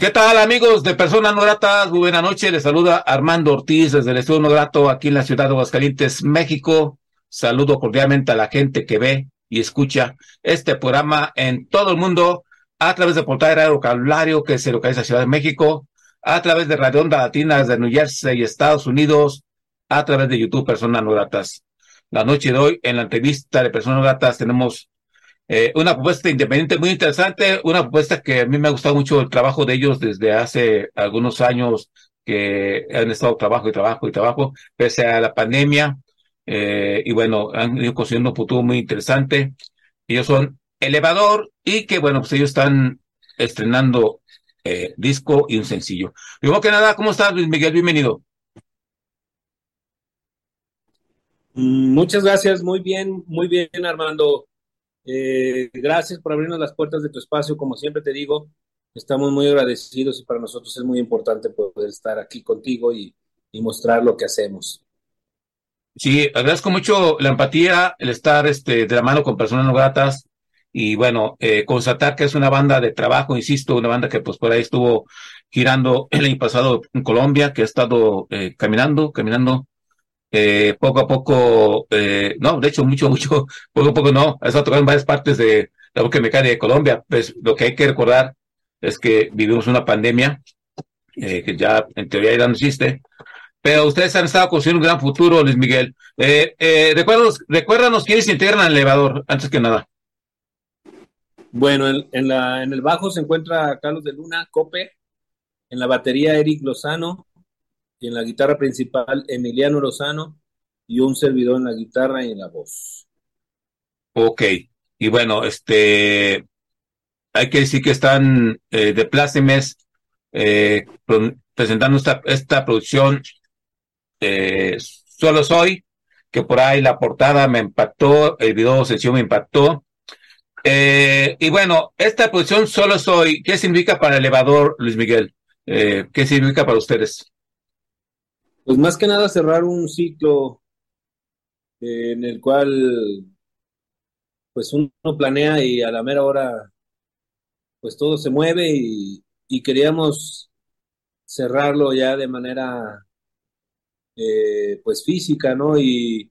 ¿Qué tal amigos de Personas No Gratas? Muy buena noche, les saluda Armando Ortiz desde el Estudio No Grato aquí en la ciudad de Aguascalientes, México. Saludo cordialmente a la gente que ve y escucha este programa en todo el mundo a través de Portal Radio Vocabulario que se localiza en Ciudad de México, a través de Radio Onda Latinas de New Jersey y Estados Unidos, a través de YouTube Personas No Gratas. La noche de hoy en la entrevista de Personas No Gratas tenemos eh, una propuesta independiente muy interesante, una propuesta que a mí me ha gustado mucho el trabajo de ellos desde hace algunos años que han estado trabajo y trabajo y trabajo, pese a la pandemia. Eh, y bueno, han ido consiguiendo un futuro muy interesante. Ellos son Elevador y que bueno, pues ellos están estrenando eh, disco y un sencillo. Primero que nada, ¿cómo estás, Luis Miguel? Bienvenido. Muchas gracias, muy bien, muy bien, Armando. Eh, gracias por abrirnos las puertas de tu espacio, como siempre te digo, estamos muy agradecidos y para nosotros es muy importante poder estar aquí contigo y, mostrar lo que hacemos. Sí, agradezco mucho la empatía, el estar este, de la mano con personas no gratas y bueno, eh, constatar que es una banda de trabajo, insisto, una banda que pues por ahí estuvo girando el año pasado en Colombia, que ha estado eh, caminando, caminando eh, poco a poco, eh, no, de hecho, mucho, mucho, poco a poco no, ha estado tocando en varias partes de la boca mecánica de Colombia. Pues lo que hay que recordar es que vivimos una pandemia, eh, que ya en teoría ya no existe, pero ustedes han estado construyendo un gran futuro, Luis Miguel. Eh, eh, recuérdanos, recuérdanos quiénes integran al elevador, antes que nada. Bueno, en, en, la, en el bajo se encuentra Carlos de Luna, Cope, en la batería Eric Lozano, y en la guitarra principal Emiliano Lozano y un servidor en la guitarra y en la voz. Ok, y bueno, este, hay que decir que están eh, de plácemes eh, presentando esta, esta producción eh, Solo Soy, que por ahí la portada me impactó, el video sesión me impactó. Y bueno, esta producción Solo Soy, ¿qué significa para Elevador, Luis Miguel? ¿Qué significa para ustedes? Pues más que nada cerrar un ciclo eh, en el cual pues uno planea y a la mera hora pues todo se mueve y, queríamos cerrarlo ya de manera eh, pues física, ¿no? Y,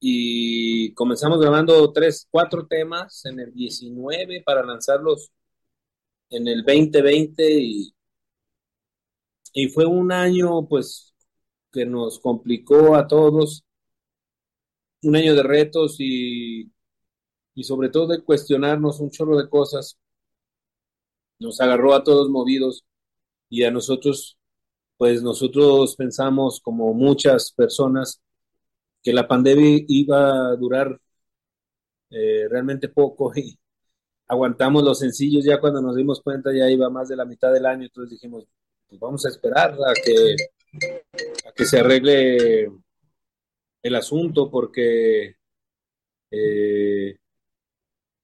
y comenzamos grabando tres, cuatro temas en el 19 para lanzarlos en el 2020 y, y fue un año pues que nos complicó a todos, un año de retos y, y sobre todo de cuestionarnos un chorro de cosas. Nos agarró a todos movidos y a nosotros, pues nosotros pensamos como muchas personas que la pandemia iba a durar eh, realmente poco y aguantamos los sencillos ya cuando nos dimos cuenta ya iba más de la mitad del año, entonces dijimos, pues vamos a esperar a que, a que se arregle el asunto porque eh,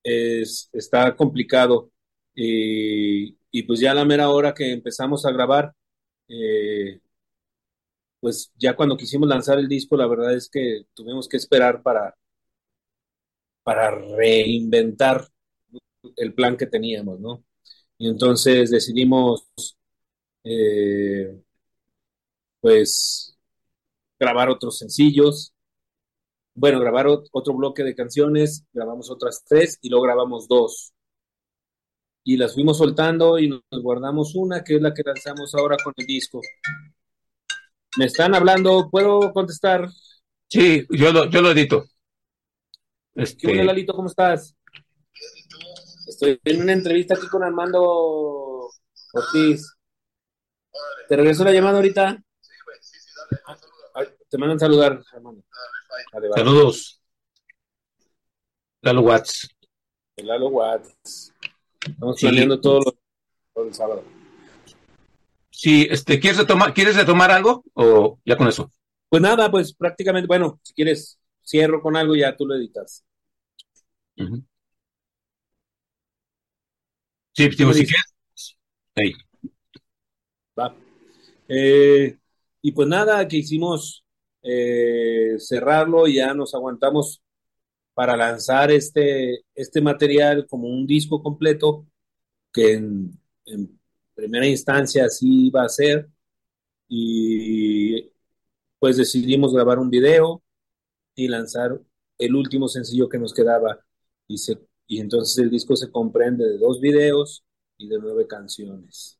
es, está complicado y, y, pues ya a la mera hora que empezamos a grabar, eh, pues ya cuando quisimos lanzar el disco, la verdad es que tuvimos que esperar para, para reinventar el plan que teníamos, ¿no? Y entonces decidimos eh, pues grabar otros sencillos, bueno, grabar otro bloque de canciones, grabamos otras tres y luego grabamos dos. Y las fuimos soltando y nos guardamos una, que es la que lanzamos ahora con el disco. Me están hablando, ¿puedo contestar? Sí, yo lo, yo lo edito. Este... ¿Qué onda, Lalito? ¿Cómo estás? Estoy en una entrevista aquí con Armando Ortiz. ¿Te regreso la llamada ahorita? Sí, güey, sí, sí, dale. Ay, te mandan saludar, Armando. Vale, vale. Saludos. Lalo Watts. Lalo Watts. Estamos planeando todo, lo, todo el sábado. Sí, este, ¿quieres retomar, ¿quieres retomar algo o ya con eso? Pues nada, pues prácticamente, bueno, si quieres, cierro con algo y ya tú lo editas. Sí, digo, si quieres. Ahí. Va. Eh, y pues nada, que hicimos eh, cerrarlo ya nos aguantamos para lanzar este, este material como un disco completo que en, en primera instancia así iba a ser y pues decidimos grabar un video y lanzar el último sencillo que nos quedaba y, se, y entonces el disco se comprende de dos videos y de nueve canciones.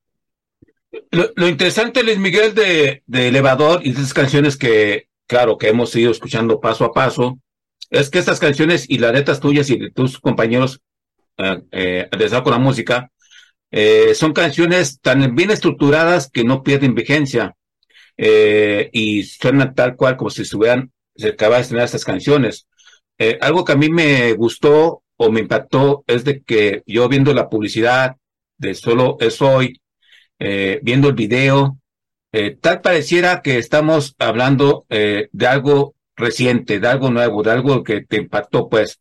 Lo, interesante, Luis Miguel, de, de, Elevador y de esas canciones que, claro, que hemos ido escuchando paso a paso, es que estas canciones y las letras tuyas y de tus compañeros eh, eh, con la música, eh, son canciones tan bien estructuradas que no pierden vigencia eh, y suenan tal cual como si estuvieran, se acaba de estrenar estas canciones. Eh, algo que a mí me gustó o me impactó es de que yo viendo la publicidad de Solo es hoy, eh, viendo el video, eh, tal pareciera que estamos hablando eh, de algo reciente, de algo nuevo, de algo que te impactó, pues.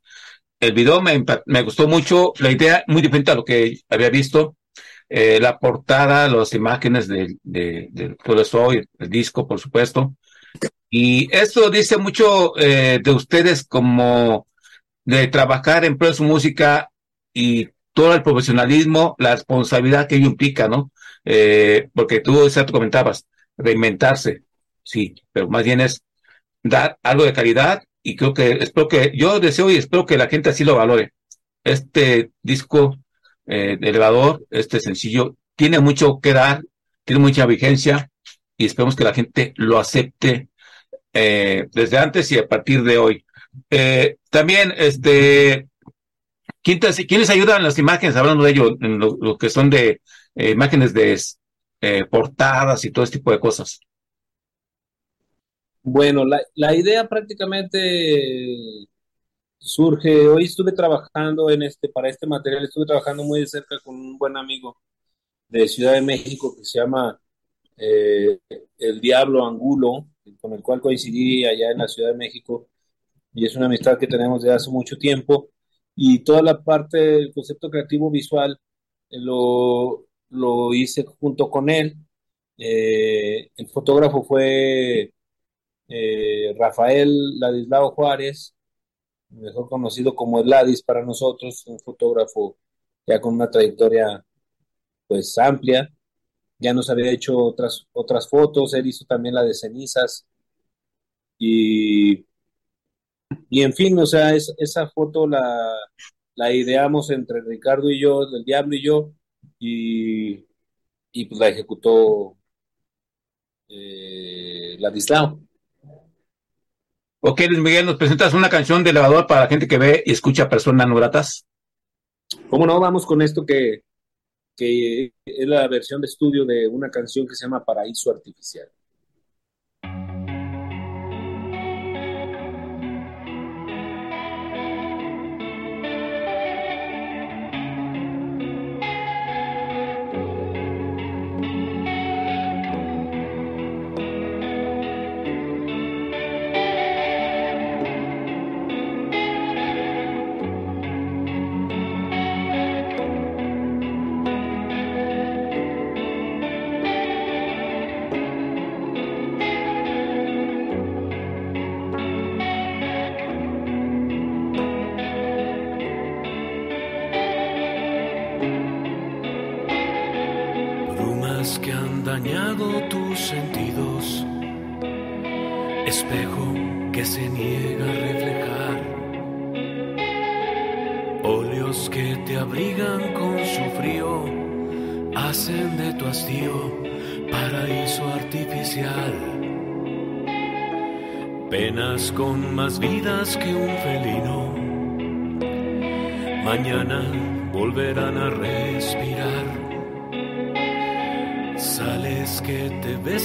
El video me, me gustó mucho, la idea muy diferente a lo que había visto. Eh, la portada, las imágenes de, de, de Solo es hoy, el disco, por supuesto. Y esto dice mucho de ustedes como de trabajar en pro de su música y todo el profesionalismo, la responsabilidad que ello implica, ¿no? Eh, porque tú, exacto, comentabas, reinventarse, sí, pero más bien es dar algo de calidad y creo que, espero que, yo deseo y espero que la gente así lo valore. Este disco eh, elevador, este sencillo, tiene mucho que dar, tiene mucha vigencia y esperemos que la gente lo acepte eh, desde antes y a partir de hoy. Eh, también, este, ¿quiénes ayudan las imágenes? Hablando de ello, en lo que son de eh, imágenes de eh, portadas y todo este tipo de cosas. Bueno, la, idea prácticamente surge, hoy estuve trabajando en este, para este material, estuve trabajando muy de cerca con un buen amigo de Ciudad de México que se llama eh, El Diablo Angulo, con el cual coincidí allá en la Ciudad de México, y es una amistad que tenemos desde hace mucho tiempo, y toda la parte del concepto creativo visual eh, lo, lo hice junto con él. Eh, el fotógrafo fue eh, Rafael Ladislao Juárez, mejor conocido como el Ladis para nosotros, un fotógrafo ya con una trayectoria pues amplia, ya nos había hecho otras, otras fotos, él hizo también la de cenizas y, y en fin, o sea, es, esa foto la, la ideamos entre Ricardo y yo, del Diablo y yo, y, y pues la ejecutó eh, Ladislao. Ok, Luis Miguel, ¿nos presentas una canción de elevador para la gente que ve y escucha personas no gratas? ¿Cómo no? Vamos con esto que, que es la versión de estudio de una canción que se llama Paraíso Artificial.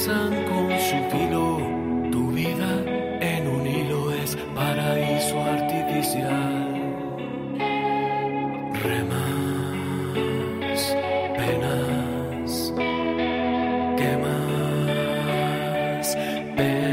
Te besan con su filo, tu vida en un hilo es paraíso artificial. Remas, penas, ¿qué más? Penas,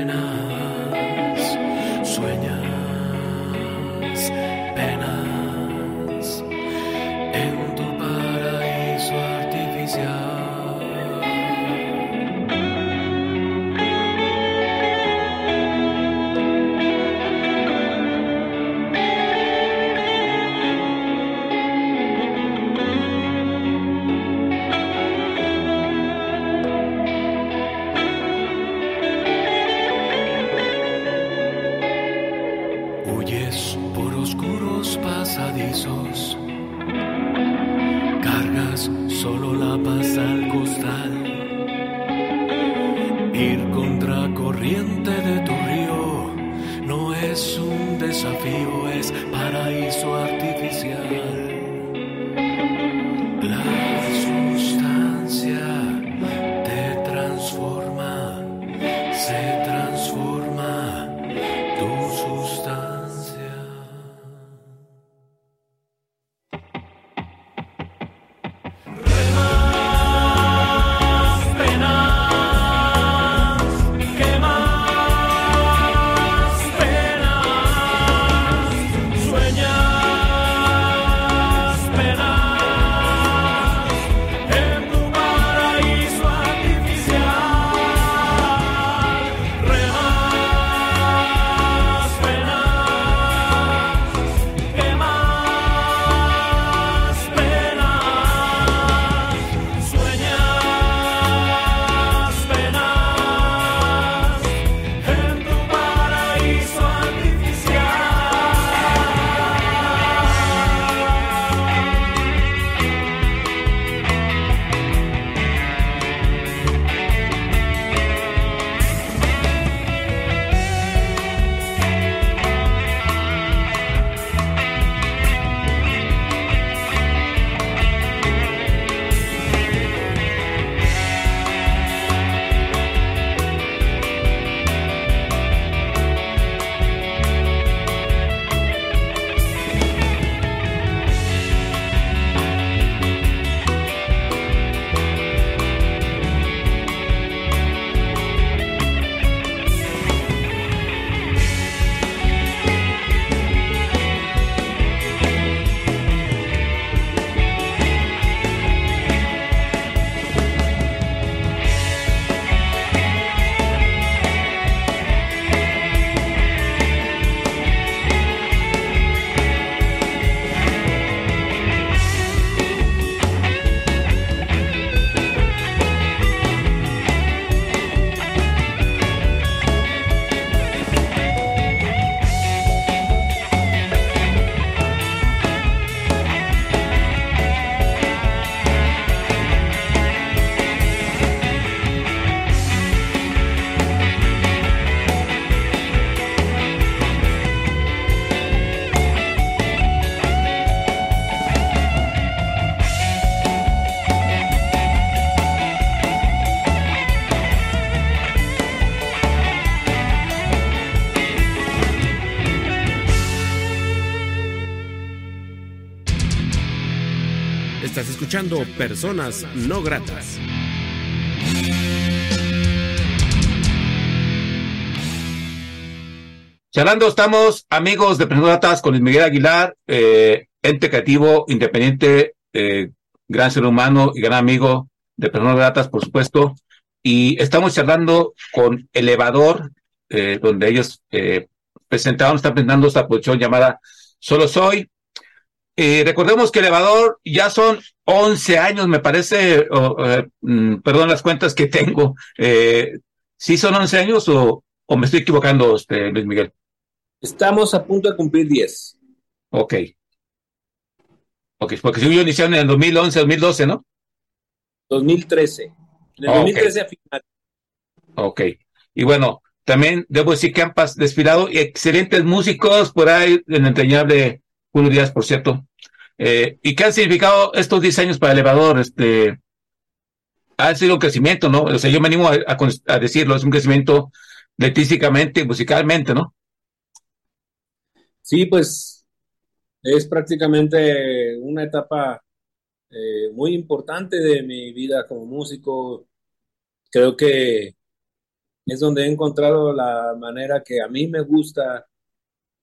Estás escuchando Personas No Gratas. Charlando estamos, amigos de Personas con Luis Miguel Aguilar, eh, ente creativo, independiente, eh, gran ser humano y gran amigo de Personas Gratas, por supuesto. Y estamos charlando con Elevador, eh, donde ellos eh, presentaron, están presentando esta producción llamada Solo Soy. Eh, recordemos que Elevador ya son 11 años, me parece, eh, mm, perdón las cuentas que tengo. Eh, ¿Sí son 11 años o, o me estoy equivocando, este, Luis Miguel? Estamos a punto de cumplir 10. Ok. Ok, porque si yo iniciaron en el 2011, 2012, ¿no? 2013. En el Ok. 2013 a final. Ok. Y bueno, también debo decir que han desfilado excelentes músicos por ahí, el entrañable Julio Díaz, por cierto. Eh, ¿Y qué han significado estos 10 años para Elevador? Este, ha sido un crecimiento, ¿no? O sea, yo me animo a, decirlo, es un crecimiento artísticamente, musicalmente, ¿no? Sí, pues es prácticamente una etapa eh, muy importante de mi vida como músico. Creo que es donde he encontrado la manera que a mí me gusta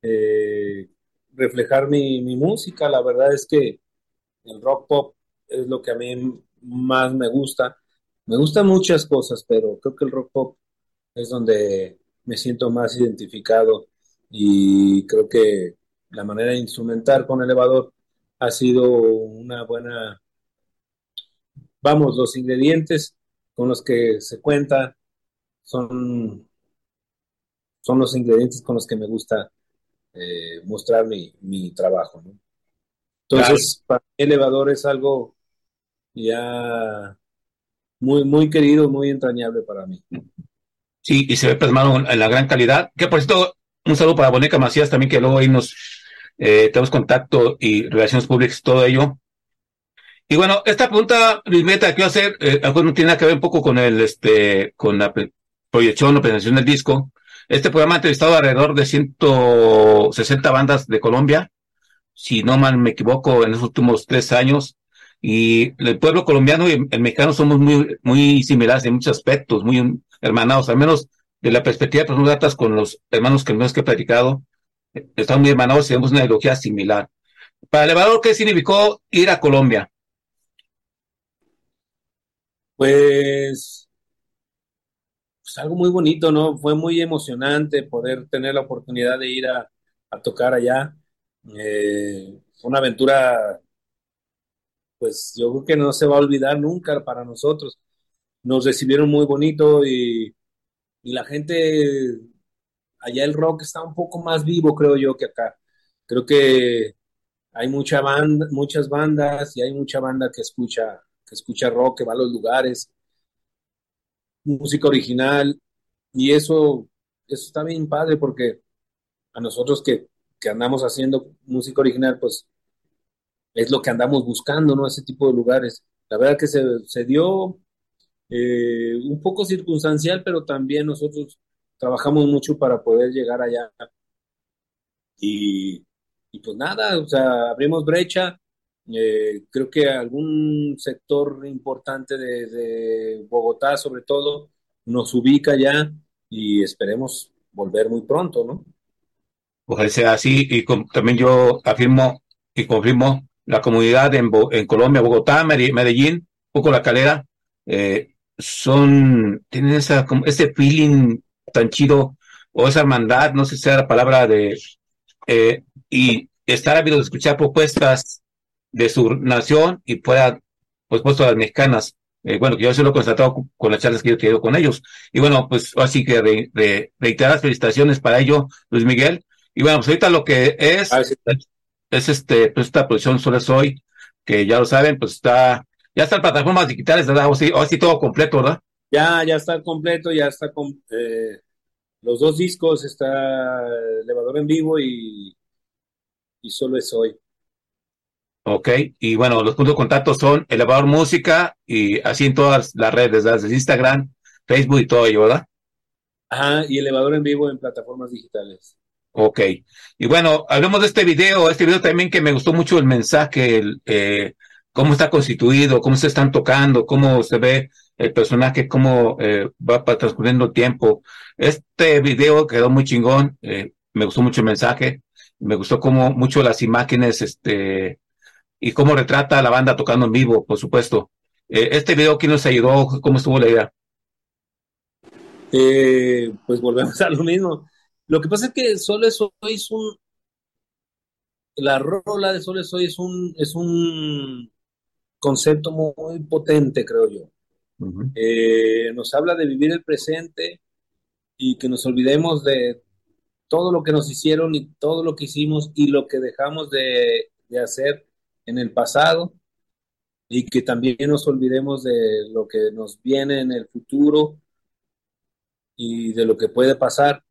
eh, reflejar mi, mi, música. La verdad es que el rock pop es lo que a mí más me gusta. Me gustan muchas cosas, pero creo que el rock pop es donde me siento más identificado y creo que la manera de instrumentar con elevador ha sido una buena, vamos, los ingredientes con los que se cuenta son, son los ingredientes con los que me gusta eh, mostrar mi, mi trabajo. ¿no? Entonces, para mí elevador es algo ya muy, muy querido, muy entrañable para mí. Sí, y se ve plasmado en la gran calidad. Que por cierto, un saludo para Boneca Macías también, que luego ahí nos eh, tenemos contacto y relaciones públicas, todo ello. Y bueno, esta pregunta, Luis Meta, que quiero hacer, eh, no tiene que ver un poco con el, este, con la proyección o presentación del disco. Este programa ha entrevistado alrededor de 160 bandas de Colombia, si no mal me equivoco, en los últimos tres años. Y el pueblo colombiano y el mexicano somos muy, similares en muchos aspectos, muy hermanados, al menos de la perspectiva de personas datas con los hermanos que que he platicado, están muy hermanados y tenemos una ideología similar. Para el elevador, ¿qué significó ir a Colombia? Pues, pues, algo muy bonito, ¿no? Fue muy emocionante poder tener la oportunidad de ir a, tocar allá. Eh, fue una aventura, pues yo creo que no se va a olvidar nunca para nosotros. Nos recibieron muy bonito y, y la gente allá el rock está un poco más vivo, creo yo, que acá. Creo que hay mucha banda, muchas bandas y hay mucha banda que escucha, que escucha rock, que va a los lugares, música original, y eso, eso está bien padre porque a nosotros que, que andamos haciendo música original, pues es lo que andamos buscando, ¿no? Ese tipo de lugares. La verdad que se, se dio eh, un poco circunstancial, pero también nosotros trabajamos mucho para poder llegar allá. Y, pues nada, o sea, abrimos brecha. Eh, creo que algún sector importante de, Bogotá, sobre todo, nos ubica ya y esperemos volver muy pronto, ¿no? Ojalá sea así. Y también yo afirmo y confirmo la comunidad en, en Colombia, Bogotá, Medellín, poco la calera, eh, son, tienen esa, ese feeling tan chido, o esa hermandad, no sé si sea la palabra de, eh, y estar ávido de escuchar propuestas de su nación y pueda, pues, puesto a las mexicanas. Eh, bueno, que yo se lo he constatado con las charlas que yo he tenido con ellos. Y bueno, pues así que de, de, reiterar las felicitaciones para ello, Luis Miguel. Y bueno, pues ahorita lo que es, ah, es este, pues esta producción solo es hoy, que ya lo saben, pues está, ya está en plataformas digitales, ¿verdad? O sí, o sí todo completo, ¿verdad? Ya, ya está completo, ya está con, eh, los dos discos, está Elevador en vivo y, y Solo es hoy. Ok, y bueno, los puntos de contacto son Elevador Música y así en todas las redes, desde Instagram, Facebook y todo ello, ¿verdad? Ajá, y Elevador en vivo en plataformas digitales. Ok, y bueno, hablemos de este video, este video también que me gustó mucho el mensaje, eh, cómo está constituido, cómo se están tocando, cómo se ve el personaje, cómo eh, va transcurriendo el tiempo. Este video quedó muy chingón, eh, me gustó mucho el mensaje, me gustó como mucho las imágenes, este, y cómo retrata a la banda tocando en vivo, por supuesto. Eh, este video, ¿quién nos ayudó? ¿Cómo estuvo la idea? pues volvemos a lo mismo. Lo que pasa es que Solo Soy es un, la rola de Solo Soy es un, es un concepto muy potente, creo yo. Eh, nos habla de vivir el presente y que nos olvidemos de todo lo que nos hicieron y todo lo que hicimos y lo que dejamos de, hacer en el pasado y que también nos olvidemos de lo que nos viene en el futuro y de lo que puede pasar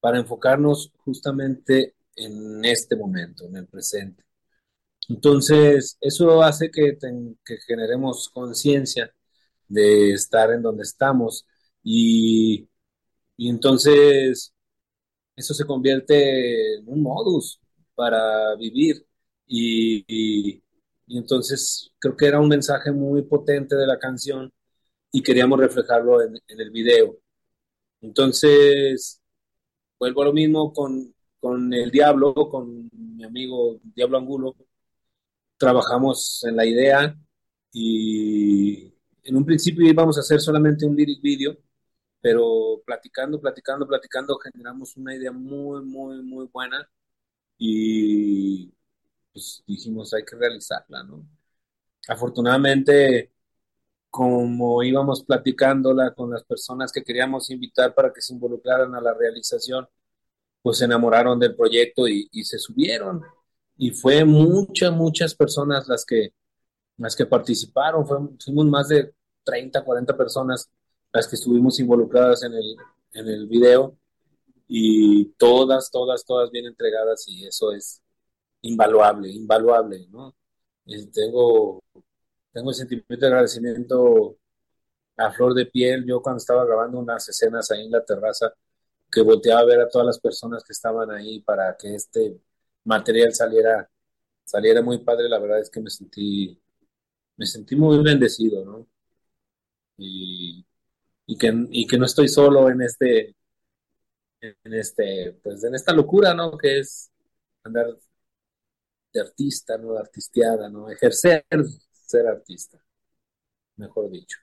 para enfocarnos justamente en este momento, en el presente. Entonces, eso hace que, que generemos conciencia de estar en donde estamos y, entonces eso se convierte en un modus para vivir y, y, entonces creo que era un mensaje muy potente de la canción y queríamos reflejarlo en, en el video. Entonces, vuelvo a lo mismo con, con el Diablo, con mi amigo Diablo Angulo, trabajamos en la idea y en un principio íbamos a hacer solamente un lyric video, pero platicando, platicando, platicando, generamos una idea muy, muy, muy buena y pues dijimos hay que realizarla, ¿no? Afortunadamente, como íbamos platicándola con las personas que queríamos invitar para que se involucraran a la realización, pues se enamoraron del proyecto y, y se subieron. Y fue muchas, muchas personas las que, las que participaron, fuimos más de 30, 40 personas las que estuvimos involucradas en el, en el video y todas, todas, todas bien entregadas y eso es invaluable, invaluable, ¿no? tengo, tengo el sentimiento de agradecimiento a flor de piel. Yo cuando estaba grabando unas escenas ahí en la terraza, que volteaba a ver a todas las personas que estaban ahí para que este material saliera, saliera muy padre, la verdad es que me sentí, me sentí muy bendecido, ¿no? Y, que, y que no estoy solo en este, en este, pues en esta locura, ¿no? Que es andar de artista, ¿no? De artisteada, ¿no? Ejercer ser artista, mejor dicho.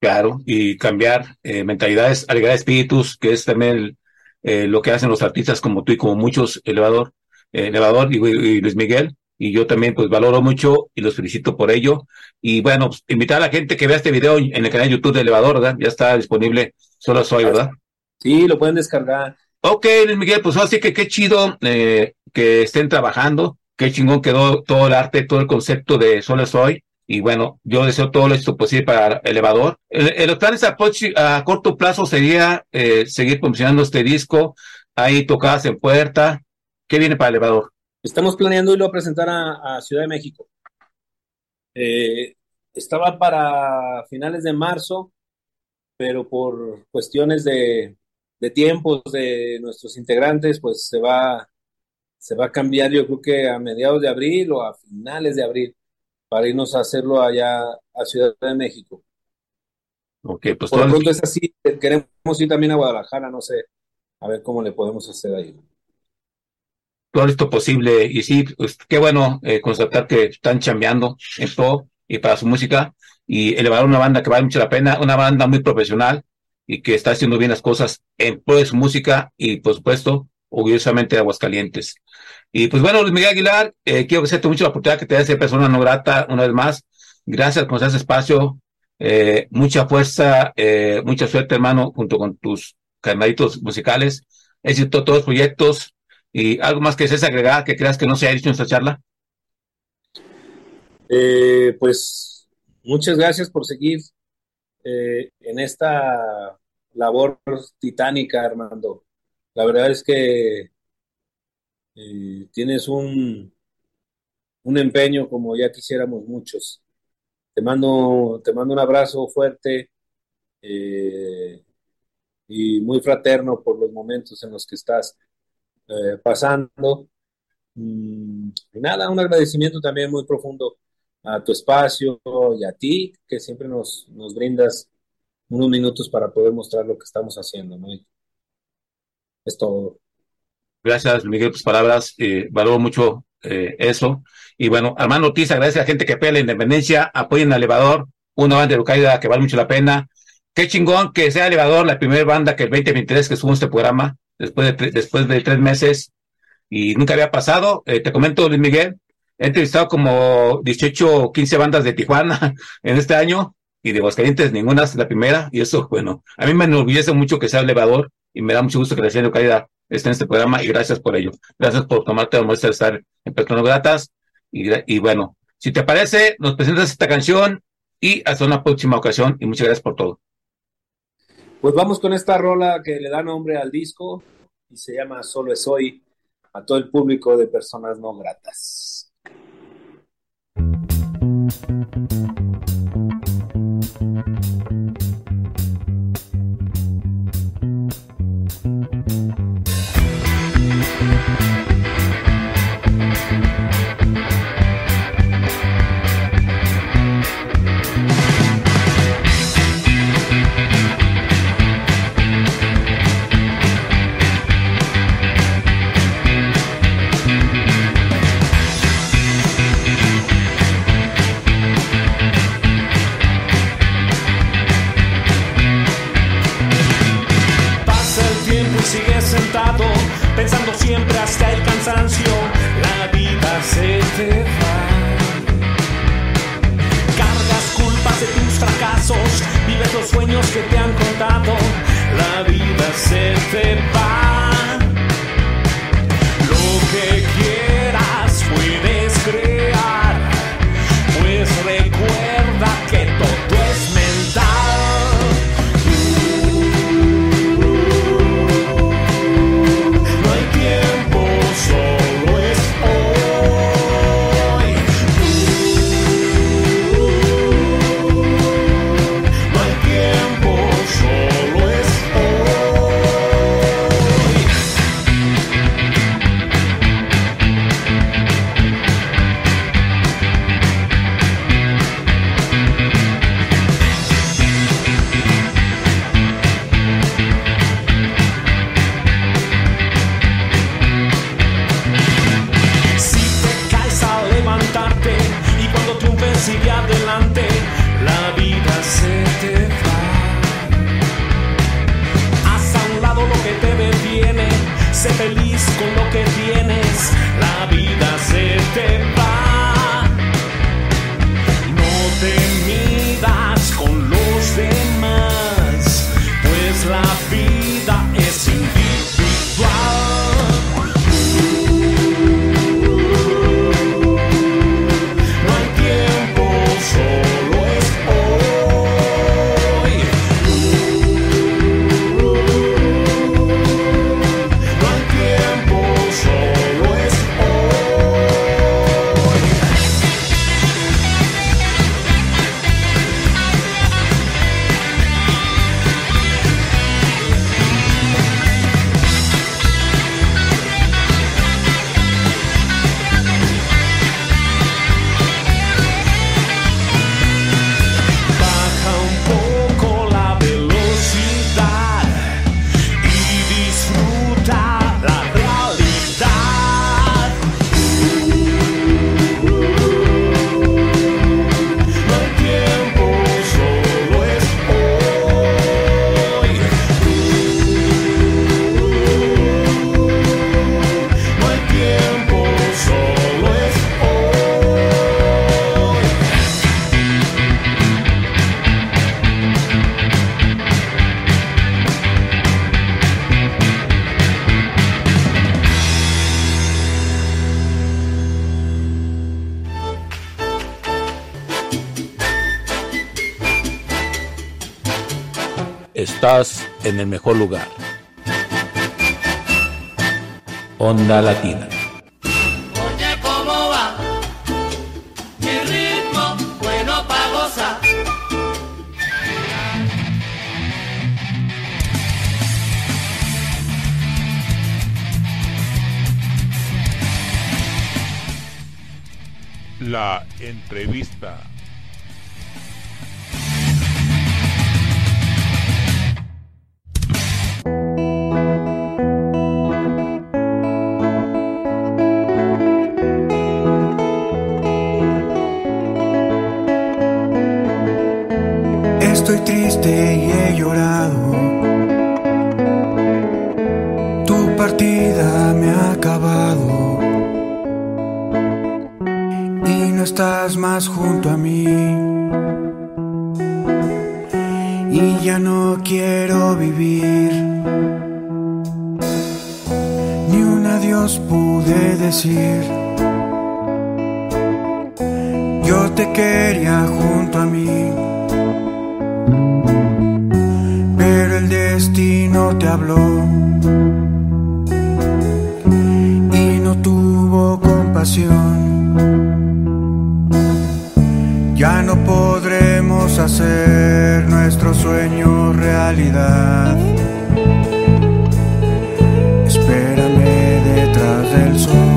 Claro, y cambiar eh, mentalidades, alegrar espíritus, que es también eh, lo que hacen los artistas como tú y como muchos, Elevador, eh, Elevador y, Luis Miguel. Y yo también, pues, valoro mucho y los felicito por ello. Y bueno, pues, invitar a la gente que vea este video en el canal de YouTube de Elevador, ¿verdad? Ya está disponible, solo soy, ¿verdad? Sí, lo pueden descargar. Ok, Luis Miguel, pues así que qué chido que estén trabajando, qué chingón quedó todo el arte, todo el concepto de Solo Soy. Y bueno, yo deseo todo esto posible para Elevador. El, los planes a, a, corto plazo sería eh, seguir promocionando este disco, ahí tocadas en puerta. ¿Qué viene para Elevador? Estamos planeando irlo a presentar a, Ciudad de México. Eh, estaba para finales de marzo, pero por cuestiones de, de tiempos de nuestros integrantes, pues se va, se va a cambiar yo creo que a mediados de abril o a finales de abril para irnos a hacerlo allá a Ciudad de México. Ok, pues Por lo pronto es así, queremos ir también a Guadalajara, no sé, a ver cómo le podemos hacer ahí. Todo esto posible, y sí, pues, qué bueno eh, constatar que están chambeando en todo y para su música, y elevar una banda que vale mucho la pena, una banda muy profesional y que está haciendo bien las cosas en pro de su música y, por supuesto, orgullosamente de Aguascalientes. Y pues bueno, Luis Miguel Aguilar, eh, quiero agradecerte mucho la oportunidad que te da ser persona no grata una vez más. Gracias por ese espacio. Eh, mucha fuerza, eh, mucha suerte, hermano, junto con tus carnalitos musicales. Éxito todos los proyectos. Y algo más que desees agregar que creas que no se ha dicho en esta charla. Eh, pues muchas gracias por seguir en esta labor titánica, Armando. La verdad es que eh, tienes un, un empeño como ya quisiéramos muchos. Te mando, te mando un abrazo fuerte eh, y muy fraterno por los momentos en los que estás eh, pasando. Mm, y nada, un agradecimiento también muy profundo a tu espacio y a ti, que siempre nos, nos brindas unos minutos para poder mostrar lo que estamos haciendo. ¿no? Es todo. Gracias, Miguel, por tus palabras. Eh, valoro mucho eh, eso. Y bueno, Armando Ortiz, agradece a la gente que pega la independencia, apoyen al elevador, una banda de Lucaida que vale mucho la pena. Qué chingón que sea elevador la primera banda que el 2023 que subo este programa, después de, después de tres meses, y nunca había pasado. Eh, te comento, Luis Miguel, he entrevistado como 18 o 15 bandas de Tijuana en este año, y de Aguascalientes ninguna es la primera, y eso, bueno, a mí me enorgullece mucho que sea elevador, y me da mucho gusto que la de Caída esté en este programa y gracias por ello. Gracias por tomarte la molestia de estar en Personas Gratas. Y, y bueno, si te parece, nos presentas esta canción y hasta una próxima ocasión y muchas gracias por todo. Pues vamos con esta rola que le da nombre al disco y se llama Solo es hoy a todo el público de personas no gratas. siempre hasta el cansancio, la vida se te va. Cargas culpas de tus fracasos, vives los sueños que te han contado, la vida se te va. En el mejor lugar. Onda Latina. me ha acabado y no estás más junto a mí. Y ya no quiero vivir. Ni un adiós pude decir. Yo te quería junto a mí. Pero el destino te habló. Ya no podremos hacer nuestro sueño realidad. Espérame detrás del sol.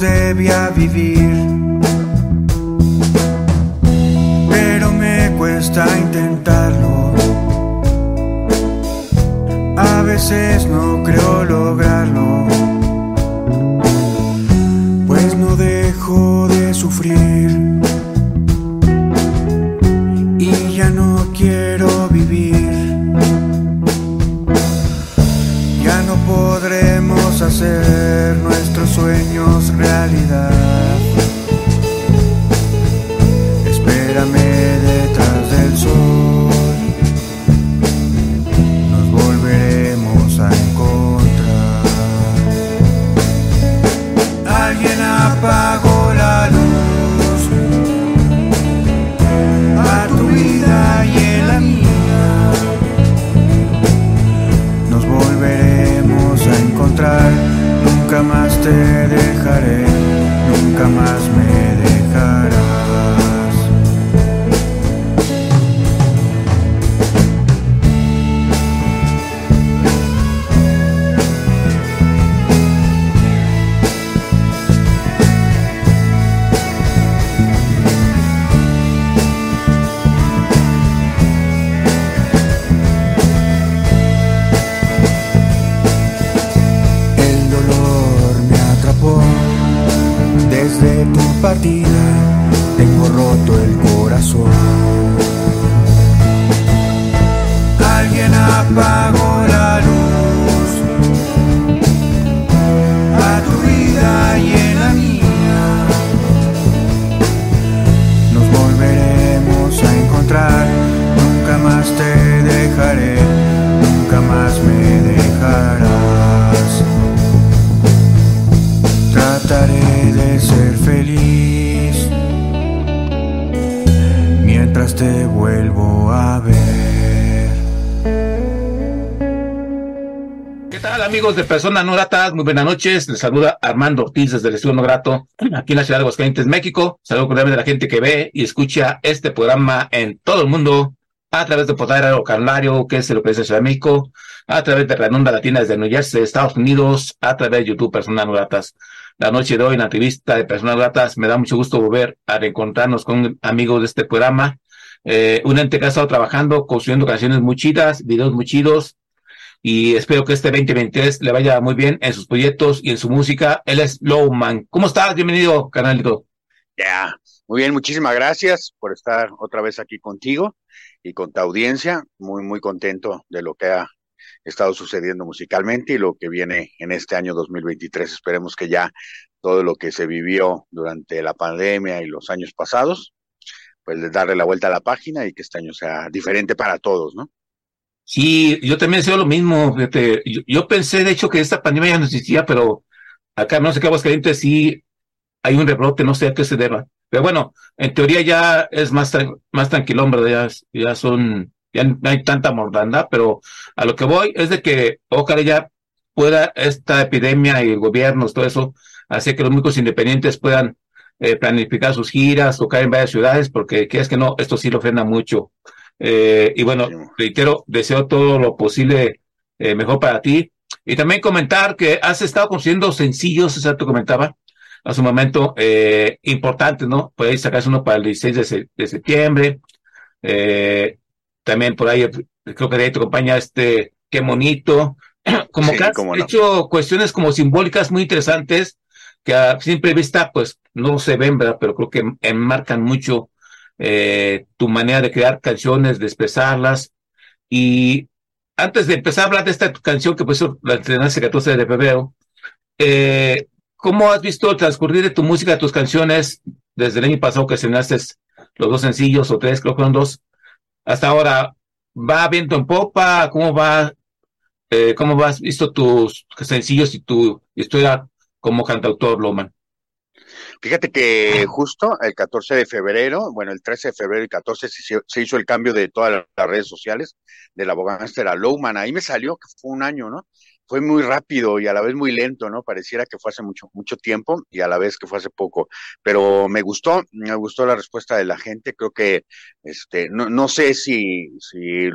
Debía vivir. Pero me cuesta intentarlo. A veces no creo lograrlo. Pues no dejo de sufrir. Hacer nuestros sueños realidad. Espérame detrás del sol. Nos volveremos a encontrar. Alguien apagó te dejaré, nunca más me amigos de Personas No? Muy buenas noches. Les saluda Armando Ortiz desde el Estudio No Grato, aquí en la ciudad de Aguascalientes, México. Saludo cordialmente a la gente que ve y escucha este programa en todo el mundo a través de Portal Radio Canario, que es el que es de México, a través de Redonda Latina desde New Jersey, Estados Unidos, a través de YouTube Personas No Gratas. La noche de hoy en la entrevista de Personas No me da mucho gusto volver a reencontrarnos con amigos de este programa. Eh, un ente que ha estado trabajando, construyendo canciones muy chidas, videos muy chidos, y espero que este 2023 le vaya muy bien en sus proyectos y en su música. Él es Lowman. ¿Cómo estás? Bienvenido, canalito. Ya, muy bien, muchísimas gracias por estar otra vez aquí contigo y con tu audiencia. Muy, muy contento de lo que ha estado sucediendo musicalmente y lo que viene en este año 2023. Esperemos que ya todo lo que se vivió durante la pandemia y los años pasados, pues darle la vuelta a la página y que este año sea diferente para todos, ¿no? Sí, yo también deseo lo mismo. fíjate. Yo, pensé, de hecho, que esta pandemia ya no existía, pero acá no sé qué Aguascalientes sí hay un rebrote, no sé a qué se deba. Pero bueno, en teoría ya es más, tran- más tranquilo, hombre, ya, ya son, ya no hay tanta mordanda, pero a lo que voy es de que ojalá ya pueda esta epidemia y el gobierno, todo eso, hacer que los músicos independientes puedan eh, planificar sus giras, tocar en varias ciudades, porque quieres que no, esto sí lo frena mucho. Eh, y bueno, reitero, deseo todo lo posible eh, mejor para ti. Y también comentar que has estado consiguiendo sencillos, exacto, comentaba hace un momento, eh, importantes, ¿no? Puedes sacarse uno para el 16 de, se- de septiembre. Eh, también por ahí, creo que de ahí te acompaña este, qué bonito. Como Sí, que has no. hecho cuestiones como simbólicas muy interesantes que a simple vista, pues, no se ven, ¿verdad? Pero creo que enmarcan mucho eh, tu manera de crear canciones, de expresarlas. Y antes de empezar a hablar de esta canción que pues la estrenaste el 14 de febrero, eh, ¿cómo has visto transcurrir de tu música, tus canciones, desde el año pasado que estrenaste los dos sencillos o tres, creo que fueron dos, hasta ahora? ¿Va viento en popa? ¿Cómo va? Eh, ¿Cómo has visto tus sencillos y tu historia como cantautor, Loman? Fíjate que justo el 14 de febrero, bueno, el 13 de febrero y 14 se, hizo- el cambio de todas las redes sociales de la Bogánster a Lowman. Ahí me salió que fue un año, ¿no? fue muy rápido y a la vez muy lento, ¿no? Pareciera que fue hace mucho, mucho tiempo y a la vez que fue hace poco. Pero me gustó, me gustó la respuesta de la gente. Creo que, este, no, no sé si, si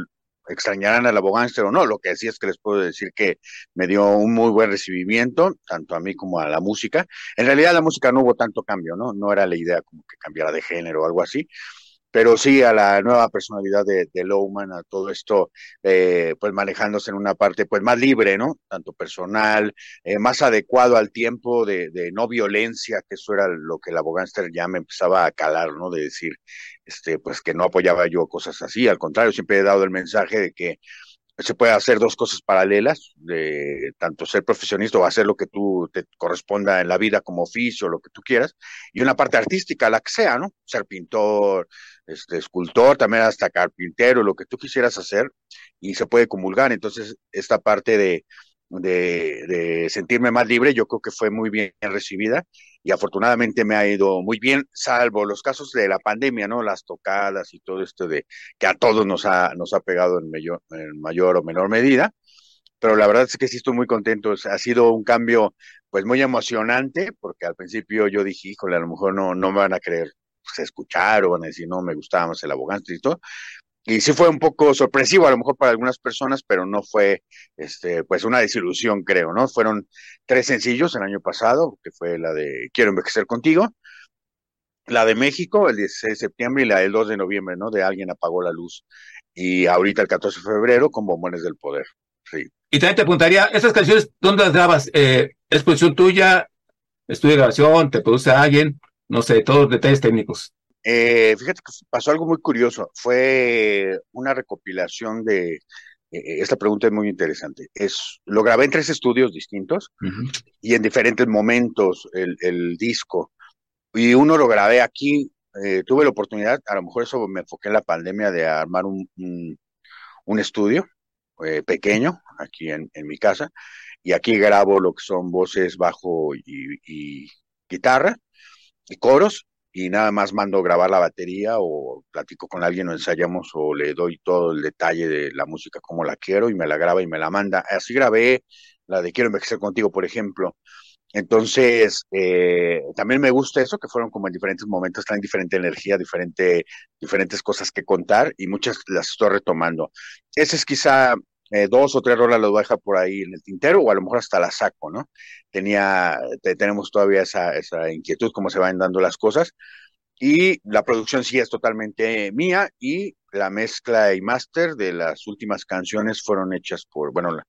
extrañarán al abogánster o no. Lo que sí es que les puedo decir que me dio un muy buen recibimiento, tanto a mí como a la música. En realidad la música no hubo tanto cambio, ¿no? No era la idea como que cambiara de género o algo así, pero sí a la nueva personalidad de, de Lowman, a todo esto, eh, pues manejándose en una parte pues más libre, ¿no? Tanto personal, eh, más adecuado al tiempo de, de, no violencia, que eso era lo que el abogánster ya me empezaba a calar, ¿no? De decir, este, pues que no apoyaba yo cosas así, al contrario, siempre he dado el mensaje de que se puede hacer dos cosas paralelas, de tanto ser profesionista o hacer lo que tú te corresponda en la vida como oficio, lo que tú quieras, y una parte artística, la que sea, ¿no? Ser pintor, este, escultor, también hasta carpintero, lo que tú quisieras hacer, y se puede comulgar. Entonces, esta parte de, de, sentirme más libre, yo creo que fue muy bien recibida y afortunadamente me ha ido muy bien, salvo los casos de la pandemia, ¿no? Las tocadas y todo esto de que a todos nos ha, nos ha pegado en mayor, en mayor o menor medida. Pero la verdad es que sí estoy muy contento. Ha sido un cambio, pues, muy emocionante, porque al principio yo dije, híjole, a lo mejor no, no me van a querer pues, escuchar o van a decir, no, me gustaba más el abogado y todo y sí fue un poco sorpresivo a lo mejor para algunas personas, pero no fue este pues una desilusión, creo, ¿no? Fueron tres sencillos el año pasado, que fue la de Quiero envejecer contigo, la de México el 16 de septiembre y la del 2 de noviembre, ¿no? De Alguien apagó la luz. Y ahorita el 14 de febrero con Bombones del Poder. Sí. Y también te preguntaría, ¿esas canciones dónde las grabas? Eh, ¿Es producción tuya? ¿Estudio de grabación? ¿Te produce alguien? No sé, todos los detalles técnicos. Eh, fíjate que pasó algo muy curioso. Fue una recopilación de. Eh, esta pregunta es muy interesante. Es, lo grabé en tres estudios distintos uh -huh. y en diferentes momentos el, el, disco. Y uno lo grabé aquí. Eh, tuve la oportunidad, a lo mejor eso me enfoqué en la pandemia, de armar un, un, un estudio eh, pequeño aquí en, en, mi casa. Y aquí grabo lo que son voces, bajo y, y guitarra y coros y nada más mando grabar la batería o platico con alguien o ensayamos o le doy todo el detalle de la música como la quiero y me la graba y me la manda. Así grabé la de Quiero envejecer contigo, por ejemplo. Entonces, eh, también me gusta eso, que fueron como en diferentes momentos, traen diferente energía, diferente, diferentes cosas que contar y muchas las estoy retomando. Ese es quizá eh, dos o tres rolas las voy a dejar por ahí en el tintero o a lo mejor hasta la saco, ¿no? Tenía, te, tenemos todavía esa, esa inquietud, cómo se van dando las cosas. Y la producción sí es totalmente mía y la mezcla y máster de las últimas canciones fueron hechas por, bueno, la,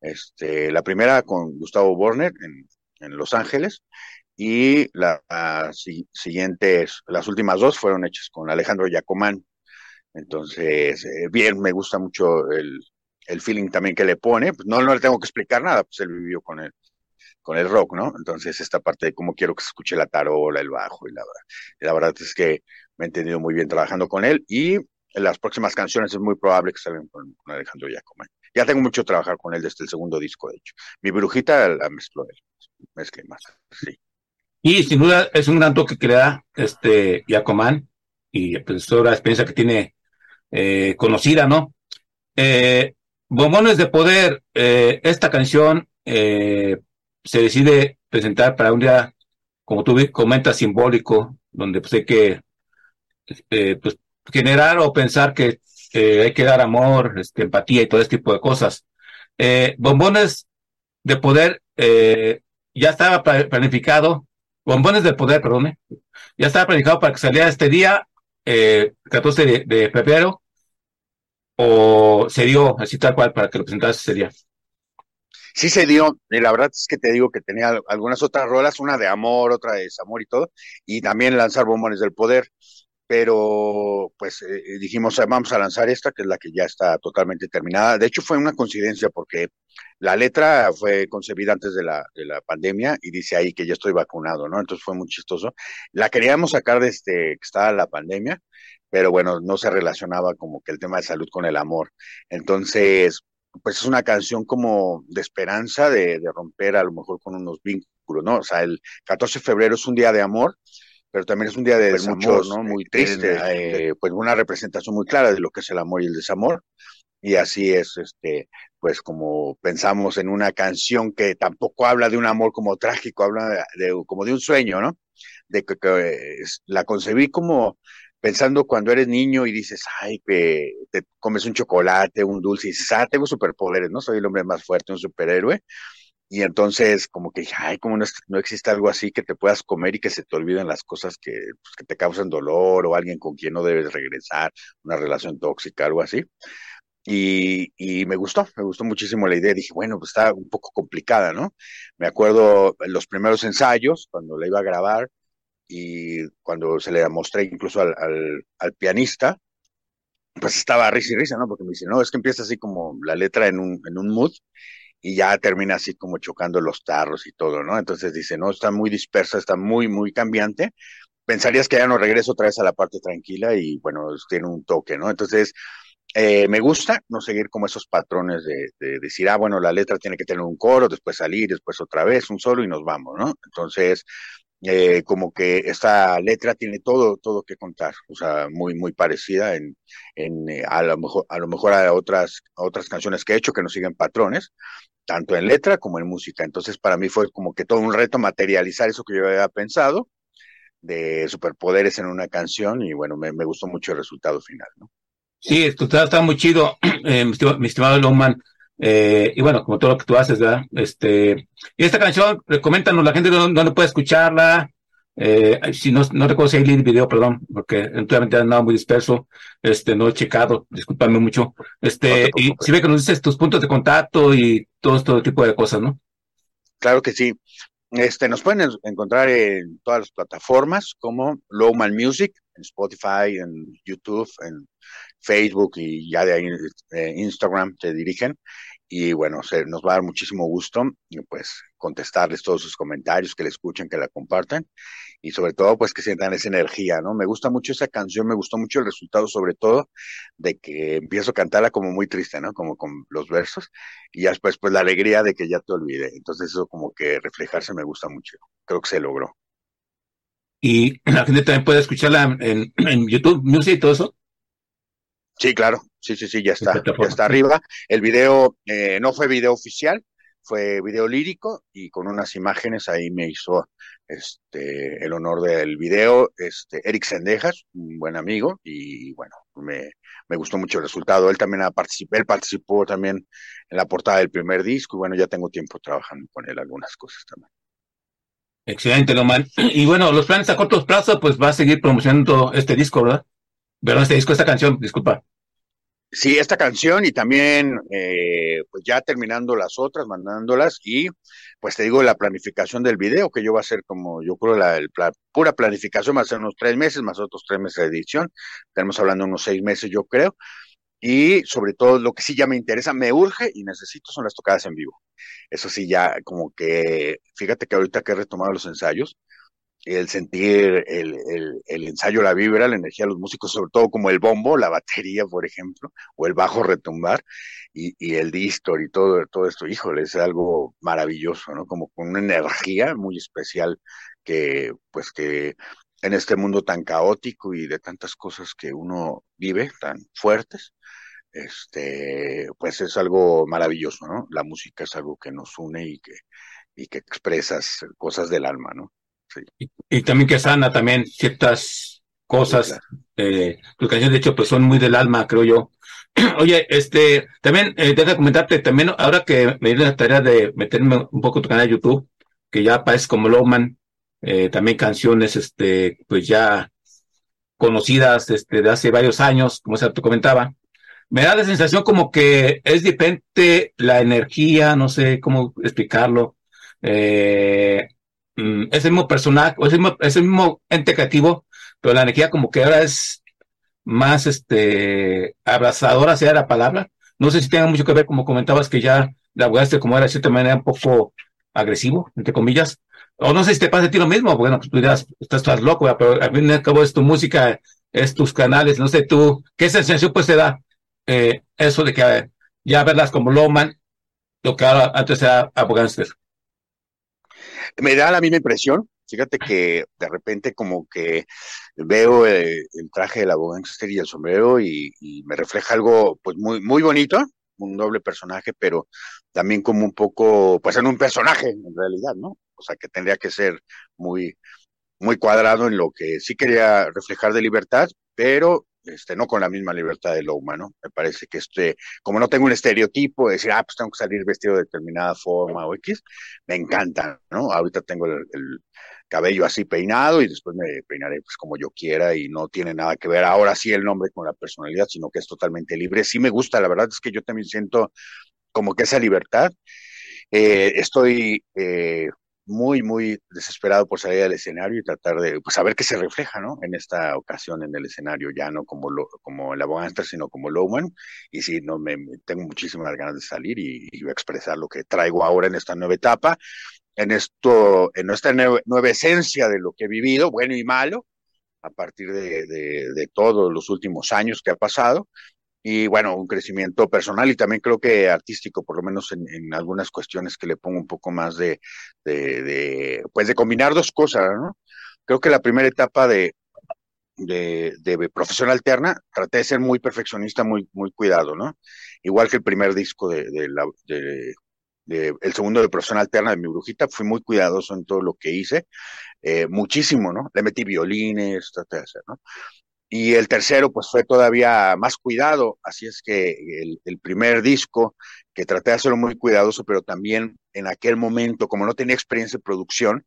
este, la primera con Gustavo Borner en, en Los Ángeles y la, la si, siguientes, las últimas dos fueron hechas con Alejandro Yacomán. Entonces, eh, bien, me gusta mucho el, el feeling también que le pone, pues no, no le tengo que explicar nada, pues él vivió con el, con el rock, ¿no? Entonces esta parte de cómo quiero que se escuche la tarola, el bajo, y la, la verdad es que me he entendido muy bien trabajando con él, y en las próximas canciones es muy probable que salgan con, Alejandro Giacomo. Ya tengo mucho trabajar con él desde el segundo disco, de hecho. Mi brujita la mezcló él, mezclé más, sí. Y sin duda es un gran toque que este Giacomán, y pues toda la experiencia que tiene eh, conocida, ¿no? Eh, Bombones de Poder, eh, esta canción eh, se decide presentar para un día, como tú comentas, simbólico, donde pues hay que eh, pues, generar o pensar que hay que dar amor, este, empatía y todo este tipo de cosas. Eh, Bombones de Poder ya estaba planificado, Bombones de Poder, perdón, ya estaba planificado para que saliera este día, 14 de, de febrero, o se dio así tal cual para que lo presentase ese día? Sí se dio, y la verdad es que te digo que tenía algunas otras rolas, una de amor, otra de desamor y todo, y también lanzar bombones del poder, pero pues eh, dijimos, vamos a lanzar esta, que es la que ya está totalmente terminada. De hecho fue una coincidencia porque la letra fue concebida antes de la, de la pandemia y dice ahí que ya estoy vacunado, ¿no? Entonces fue muy chistoso. La queríamos sacar desde que estaba la pandemia, pero bueno, no se relacionaba como que el tema de salud con el amor. Entonces, pues es una canción como de esperanza, de, de, romper a lo mejor con unos vínculos, ¿no? O sea, el 14 de febrero es un día de amor, pero también es un día de pues desamor, muchos, ¿no? Muy triste, eh, pues una representación muy clara de lo que es el amor y el desamor. y así es, este, pues como pensamos en una canción que tampoco habla de un amor como trágico, habla de, como de un sueño, ¿no? De que, que la concebí como pensando cuando eres niño y dices, ay, que te comes un chocolate, un dulce, y dices, ah, tengo superpoderes, ¿no? Soy el hombre más fuerte, un superhéroe. Y entonces, como que, ay, como no, existe algo así que te puedas comer y que se te olviden las cosas que, pues, te causan dolor o alguien con quien no debes regresar, una relación tóxica, algo así. Y, y, me gustó, me gustó muchísimo la idea. Dije, bueno, pues está un poco complicada, ¿no? Me acuerdo los primeros ensayos, cuando la iba a grabar, y cuando se le mostré incluso al, al, al pianista, pues estaba risa y risa, ¿no? Porque me dice, no, es que empieza así como la letra en un, en un mood y ya termina así como chocando los tarros y todo, ¿no? Entonces dice, no, está muy dispersa, está muy, muy cambiante. Pensarías que ya no regreso otra vez a la parte tranquila y bueno, tiene un toque, ¿no? Entonces, eh, me gusta no seguir como esos patrones de, de, decir, ah, bueno, la letra tiene que tener un coro, después salir, después otra vez, un solo y nos vamos, ¿no? Entonces, eh, como que esta letra tiene todo, todo que contar, o sea, muy, muy parecida en, en eh, a lo mejor, a lo mejor a otras, otras canciones que he hecho que no siguen patrones, tanto en letra como en música. Entonces, para mí fue como que todo un reto materializar eso que yo había pensado de superpoderes en una canción y bueno, me, me gustó mucho el resultado final, ¿no? Sí, esto está, está muy chido, eh, mi, estimado, Longman. Eh, y bueno, como todo lo que tú haces, ¿verdad? Este, y esta canción, coméntanos, la gente no, no puede escucharla. Eh, si no, no recuerdo si hay el video, perdón, porque actualmente han andado muy disperso, este, no he checado, discúlpame mucho. Este, no y si ve que nos dices tus puntos de contacto y todo este tipo de cosas, ¿no? Claro que sí. Este, nos pueden encontrar en todas las plataformas como Lowman Music, en Spotify, en YouTube, en Facebook y ya de ahí eh, Instagram te dirigen y bueno, se, nos va a dar muchísimo gusto pues contestarles todos sus comentarios, que le escuchen, que la compartan y sobre todo pues que sientan esa energía, ¿no? Me gusta mucho esa canción, me gustó mucho el resultado sobre todo de que empiezo a cantarla como muy triste, ¿no? Como con los versos y después pues la alegría de que ya te olvide. Entonces eso como que reflejarse me gusta mucho. Creo que se logró. Y la gente también puede escucharla en, en YouTube Music y todo eso. Sí, claro, sí, sí, sí, ya está, ya está arriba. El video eh, no fue video oficial, fue video lírico y con unas imágenes ahí me hizo este el honor del video este Eric Sendejas, un buen amigo y bueno, me, me gustó mucho el resultado. Él también ha participado, él participó también en la portada del primer disco y bueno, ya tengo tiempo trabajando con él algunas cosas también. Excelente, Loman. Y bueno, los planes a corto plazo, pues va a seguir promocionando este disco, ¿verdad? ¿Verdad? Este disco, esta canción, disculpa. Sí, esta canción y también eh, pues ya terminando las otras, mandándolas y pues te digo la planificación del video que yo va a ser como yo creo la, la pura planificación va a ser unos tres meses más otros tres meses de edición, tenemos hablando unos seis meses yo creo y sobre todo lo que sí ya me interesa, me urge y necesito son las tocadas en vivo. Eso sí ya como que fíjate que ahorita que he retomado los ensayos, el sentir el, el, el, ensayo, la vibra, la energía de los músicos, sobre todo como el bombo, la batería, por ejemplo, o el bajo retumbar, y, y el distor y todo, todo esto, híjole, es algo maravilloso, ¿no? Como con una energía muy especial que, pues que en este mundo tan caótico y de tantas cosas que uno vive, tan fuertes, este, pues es algo maravilloso, ¿no? La música es algo que nos une y que, y que expresas cosas del alma, ¿no? Sí. Y, y, también que sana también ciertas cosas. Sí, claro. eh, tus canciones, de hecho, pues son muy del alma, creo yo. Oye, este, también, eh, deja comentarte, también ahora que me di la tarea de meterme un poco en tu canal de YouTube, que ya aparece como Lowman, eh, también canciones, este, pues ya conocidas, este, de hace varios años, como se te comentaba. Me da la sensación como que es diferente la energía, no sé cómo explicarlo. Eh, es el mismo personaje, mismo, es el mismo ente creativo, pero la energía como que ahora es más este abrazadora, sea la palabra. No sé si tenga mucho que ver, como comentabas, que ya la abogaste como era de cierta manera un poco agresivo, entre comillas. O no sé si te pasa a ti lo mismo, bueno, pues tú dirás, estás, estás loco, pero al fin y al cabo es tu música, es tus canales, no sé tú, ¿qué sensación pues te da eh, eso de que ya verlas como Loman, lo que ahora antes era Abogánster? Me da la misma impresión. Fíjate que de repente como que veo eh, el traje de la gangster y el sombrero y, y, me refleja algo pues muy, muy bonito, un doble personaje, pero también como un poco, pues en un personaje en realidad, ¿no? O sea, que tendría que ser muy, muy cuadrado en lo que sí quería reflejar de libertad, pero este, no con la misma libertad de lo humano. Me parece que este, como no tengo un estereotipo de decir, ah, pues tengo que salir vestido de determinada forma o X, me encanta, ¿no? Ahorita tengo el, el cabello así peinado y después me peinaré pues como yo quiera y no tiene nada que ver ahora sí el nombre con la personalidad, sino que es totalmente libre. Sí me gusta, la verdad es que yo también siento como que esa libertad. Eh, estoy eh, muy, muy desesperado por salir al escenario y tratar de pues, saber qué se refleja, ¿no? En esta ocasión en el escenario, ya no como, lo, como la Boganster, sino como Lowman. Y sí, no, me, tengo muchísimas ganas de salir y, y, expresar lo que traigo ahora en esta nueva etapa, en esto, en esta nueva esencia de lo que he vivido, bueno y malo, a partir de, de, de todos los últimos años que ha pasado, y bueno, un crecimiento personal y también creo que artístico, por lo menos en, algunas cuestiones que le pongo un poco más de, de, pues de combinar dos cosas, ¿no? Creo que la primera etapa de, de, de profesión alterna, traté de ser muy perfeccionista, muy, muy cuidado, ¿no? Igual que el primer disco de, la, de, el segundo de profesión alterna de mi brujita, fui muy cuidadoso en todo lo que hice, eh, muchísimo, ¿no? Le metí violines, traté de hacer, ¿no? Y el tercero, pues fue todavía más cuidado, así es que el, primer disco, que traté de hacerlo muy cuidadoso, pero también en aquel momento, como no tenía experiencia de producción,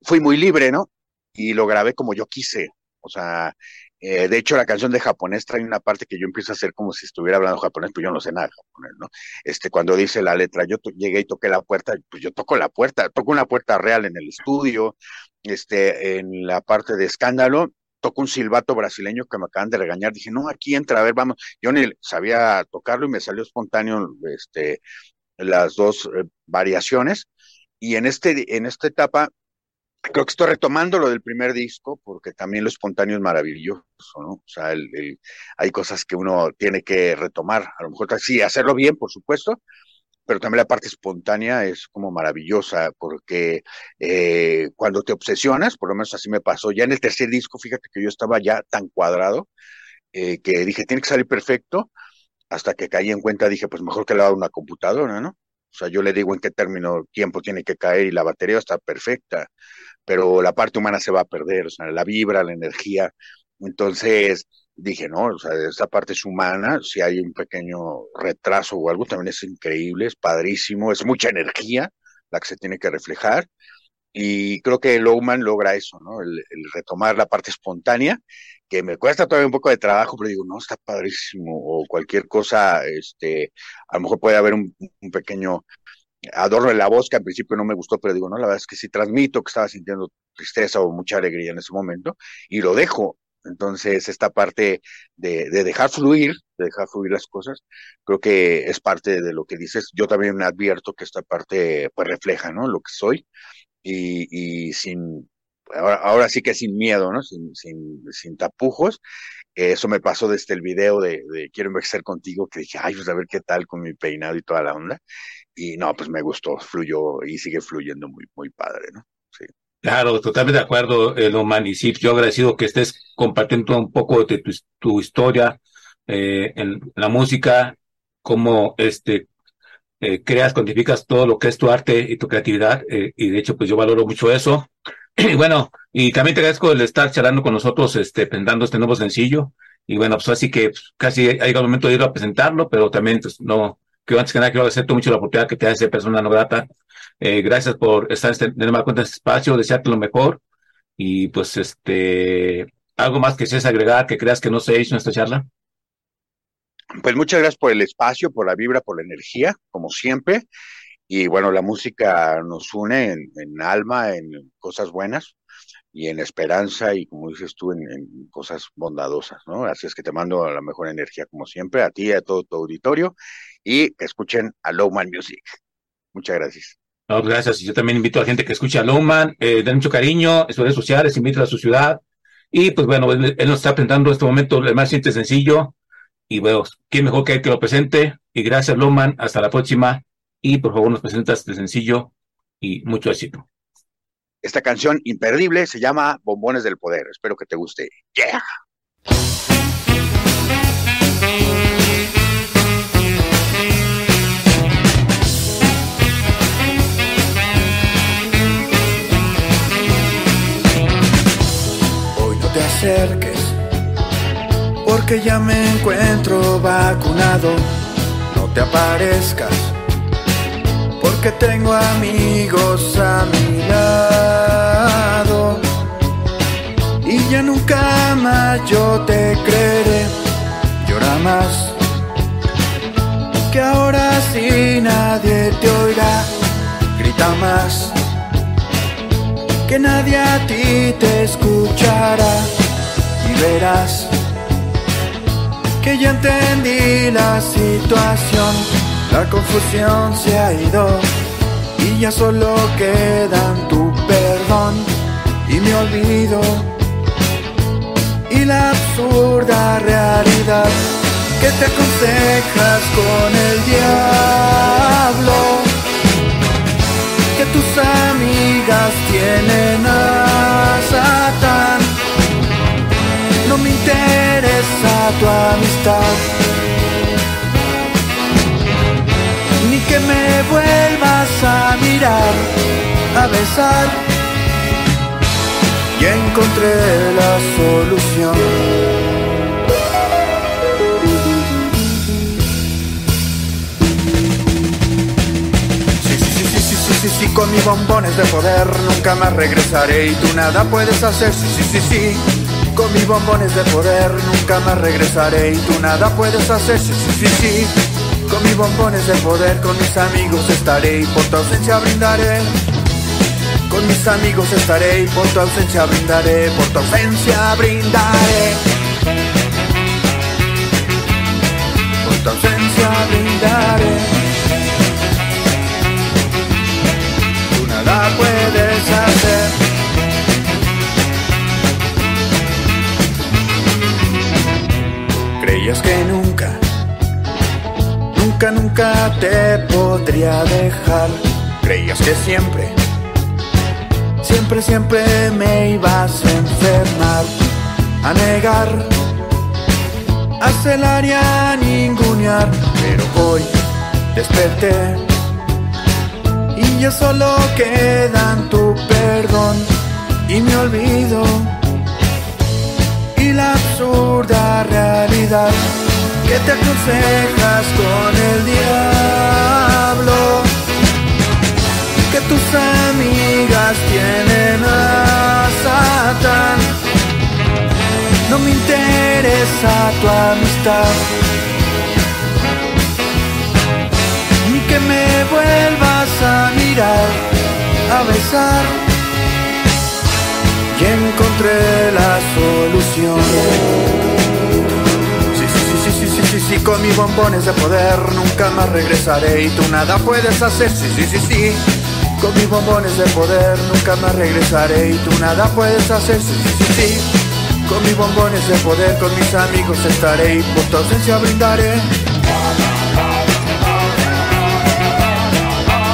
fui muy libre, ¿no? Y lo grabé como yo quise. O sea, eh, de hecho, la canción de japonés trae una parte que yo empiezo a hacer como si estuviera hablando japonés, pues yo no sé nada de japonés, ¿no? Este, cuando dice la letra, yo llegué y toqué la puerta, pues yo toco la puerta, toco una puerta real en el estudio, este, en la parte de escándalo, toco un silbato brasileño que me acaban de regañar. Dije, no, aquí entra, a ver, vamos. Yo ni sabía tocarlo y me salió espontáneo este, las dos eh, variaciones. Y en, este, en esta etapa, creo que estoy retomando lo del primer disco, porque también lo espontáneo es maravilloso, ¿no? O sea, el, hay cosas que uno tiene que retomar. A lo mejor sí, hacerlo bien, por supuesto, pero también la parte espontánea es como maravillosa, porque eh, cuando te obsesionas, por lo menos así me pasó, ya en el tercer disco, fíjate que yo estaba ya tan cuadrado, eh, que dije, tiene que salir perfecto, hasta que caí en cuenta, dije, pues mejor que lo haga una computadora, ¿no? O sea, yo le digo en qué término tiempo tiene que caer y la batería está perfecta, pero la parte humana se va a perder, o sea, la vibra, la energía. Entonces, dije, no, o sea, esta parte es humana, si hay un pequeño retraso o algo, también es increíble, es padrísimo, es mucha energía la que se tiene que reflejar. Y creo que Lowman logra eso, ¿no? El, el, retomar la parte espontánea, que me cuesta todavía un poco de trabajo, pero digo, no, está padrísimo, o cualquier cosa, este, a lo mejor puede haber un, un pequeño adorno en la voz que al principio no me gustó, pero digo, no, la verdad es que sí transmito que estaba sintiendo tristeza o mucha alegría en ese momento, y lo dejo, entonces, esta parte de, de, dejar fluir, de dejar fluir las cosas, creo que es parte de lo que dices. Yo también me advierto que esta parte pues refleja, ¿no? Lo que soy y, sin, ahora, ahora sí que sin miedo, ¿no? Sin, sin, sin tapujos. Eso me pasó desde el video de, de Quiero envejecer contigo, que dije, ay, pues a ver qué tal con mi peinado y toda la onda. Y no, pues me gustó, fluyó y sigue fluyendo muy, muy padre, ¿no? Sí. Claro, totalmente de acuerdo, eh, Loman. Y sí, yo agradecido que estés compartiendo un poco de tu, tu historia eh, en la música, cómo este, eh, creas, cuantificas todo lo que es tu arte y tu creatividad. Eh, y de hecho, pues yo valoro mucho eso. Y bueno, y también te agradezco el estar charlando con nosotros, este, presentando este nuevo sencillo. Y bueno, pues así que pues, casi ha llegado el momento de ir a presentarlo, pero también, pues no, que antes que nada quiero agradecerte mucho la oportunidad que te hace persona no grata eh, gracias por estar en este, de nueva cuenta en este espacio, desearte lo mejor. Y pues, este, algo más que seas agregar, que creas que no se hizo en esta charla. Pues muchas gracias por el espacio, por la vibra, por la energía, como siempre. Y bueno, la música nos une en, alma, en cosas buenas y en esperanza y como dices tú, en, en, cosas bondadosas, ¿no? Así es que te mando la mejor energía como siempre, a ti y a todo tu auditorio y escuchen a Lowman Music. Muchas gracias. No, gracias. Y yo también invito a la gente que escuche a Lowman, eh, den mucho cariño, en sus redes sociales, invita a su ciudad. Y pues bueno, él, nos está presentando en este momento el más simple sencillo. Y bueno, ¿quién mejor que él que lo presente? Y gracias, Lowman. Hasta la próxima. Y por favor, nos presentas este sencillo y mucho éxito. Esta canción imperdible se llama Bombones del Poder. Espero que te guste. Yeah. Te acerques, porque ya me encuentro vacunado. No te aparezcas, porque tengo amigos a mi lado. Y ya nunca más yo te creeré, llora más. Que ahora sí nadie te oirá, grita más que nadie a ti te escuchará. Y verás que ya entendí la situación, la confusión se ha ido y ya solo quedan tu perdón y mi olvido y la absurda realidad que te aconsejas con el diablo tus amigas tienen a Satán. No me interesa tu amistad, ni que me vuelvas a mirar, a besar. Y encontré la solución. Sí, con mis bombones de poder nunca más regresaré y tú nada puedes hacer. Sí, sí, sí, sí, con mis bombones de poder nunca más regresaré y tú nada puedes hacer. Sí, sí, sí, sí, con mis bombones de poder con mis amigos estaré y por tu ausencia brindaré. Con mis amigos estaré y por tu ausencia brindaré, por tu ausencia brindaré. Por tu ausencia brindaré. Nada puedes hacer. Creías que nunca, nunca, nunca te podría dejar. Creías que siempre, siempre, siempre me ibas a enfermar, a negar, a celar y a ningunear. Pero hoy desperté ya solo quedan tu perdón y mi olvido. Y la absurda realidad que te aconsejas con el diablo. Que tus amigas tienen a Satán no me interesa tu amistad besar. Y encontré la solución. Sí, sí, sí, sí, sí, sí, sí, sí, con mis bombones de poder nunca más regresaré y tú nada puedes hacer. Sí, sí, sí, sí. Con mis bombones de poder nunca más regresaré y tú nada puedes hacer. Sí, sí, sí, sí. Con mis bombones de poder, con mis amigos estaré y por tu ausencia brindaré.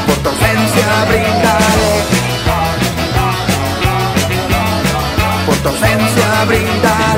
por tu ausencia brindaré. Por tu